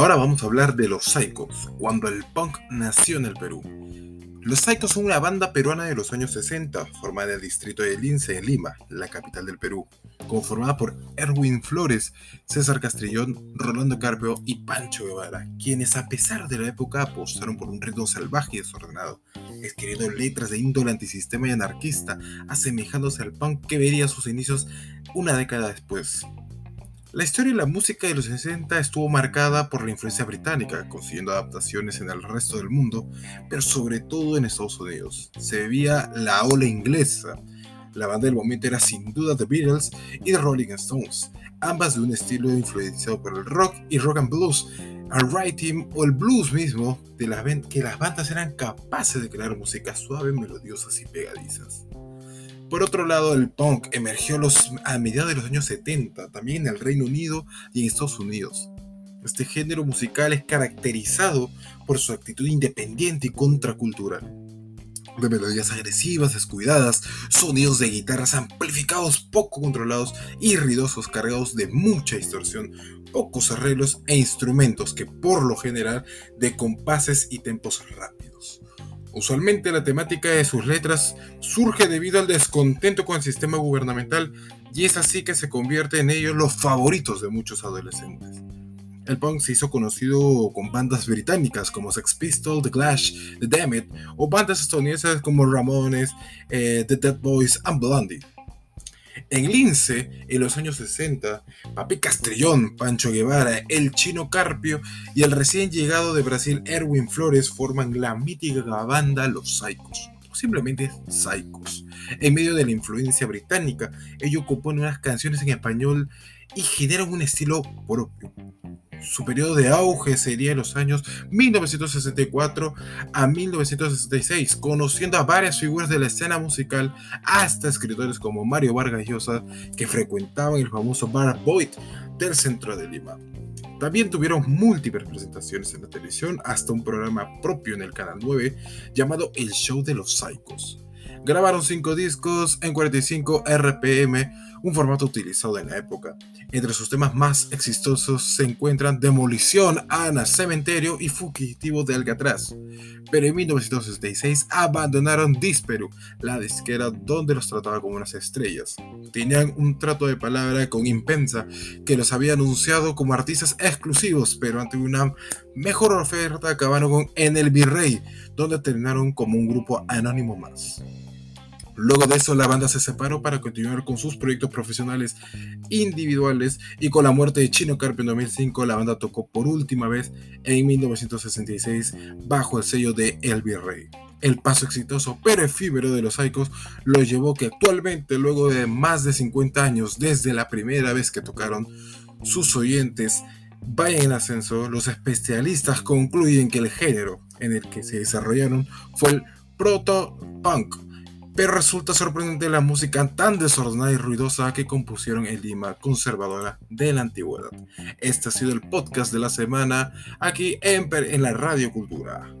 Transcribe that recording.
Ahora vamos a hablar de los Psychos, cuando el punk nació en el Perú. Los Psychos son una banda peruana de los años 60, formada en el distrito de Lince, en Lima, la capital del Perú, conformada por Erwin Flores, César Castrillón, Rolando Carpio y Pancho Guevara, quienes a pesar de la época apostaron por un ritmo salvaje y desordenado, escribiendo letras de índole antisistema y anarquista, asemejándose al punk que vería sus inicios una década después. La historia y la música de los 60 estuvo marcada por la influencia británica, consiguiendo adaptaciones en el resto del mundo, pero sobre todo en Estados Unidos. Se veía la ola inglesa. La banda del momento era sin duda The Beatles y The Rolling Stones, ambas de un estilo influenciado por el rock y rock and blues, el writing o el blues mismo, de la que las bandas eran capaces de crear música suave, melodiosas y pegadizas. Por otro lado, el punk emergió a mediados de los años 70, también en el Reino Unido y en Estados Unidos. Este género musical es caracterizado por su actitud independiente y contracultural. De melodías agresivas, descuidadas, sonidos de guitarras amplificados poco controlados y ruidosos cargados de mucha distorsión, pocos arreglos e instrumentos que por lo general de compases y tempos rápidos. Usualmente la temática de sus letras surge debido al descontento con el sistema gubernamental y es así que se convierte en ellos los favoritos de muchos adolescentes. El punk se hizo conocido con bandas británicas como Sex Pistols, The Clash, The Damned o bandas estadounidenses como Ramones, eh, The Dead Boys and Blondie. En Lince, en los años 60, Papi Castrillón, Pancho Guevara, el Chino Carpio y el recién llegado de Brasil Erwin Flores forman la mítica banda Los Psychos, o simplemente Psychos. En medio de la influencia británica, ellos componen unas canciones en español y generan un estilo propio, su periodo de auge sería en los años 1964 a 1966, conociendo a varias figuras de la escena musical, hasta escritores como Mario Vargas Llosa, que frecuentaban el famoso Bar Boyd del centro de Lima. También tuvieron múltiples presentaciones en la televisión, hasta un programa propio en el Canal 9 llamado El Show de los Psychos. Grabaron cinco discos en 45 RPM, un formato utilizado en la época. Entre sus temas más exitosos se encuentran Demolición, Ana, Cementerio y Fugitivo de Alcatraz. Pero en 1966 abandonaron Disperu, la disquera donde los trataba como unas estrellas. Tenían un trato de palabra con Impensa, que los había anunciado como artistas exclusivos, pero ante una mejor oferta acabaron con En el Virrey, donde terminaron como un grupo anónimo más. Luego de eso, la banda se separó para continuar con sus proyectos profesionales individuales y con la muerte de Chino Carpio en 2005, la banda tocó por última vez en 1966 bajo el sello de El Virrey. El paso exitoso pero efímero de los Psychos lo llevó que actualmente, luego de más de 50 años desde la primera vez que tocaron, sus oyentes vayan en ascenso, los especialistas concluyen que el género en el que se desarrollaron fue el proto-punk pero resulta sorprendente la música tan desordenada y ruidosa que compusieron en Lima, conservadora de la antigüedad. Este ha sido el podcast de la semana aquí en, en la Radio Cultura.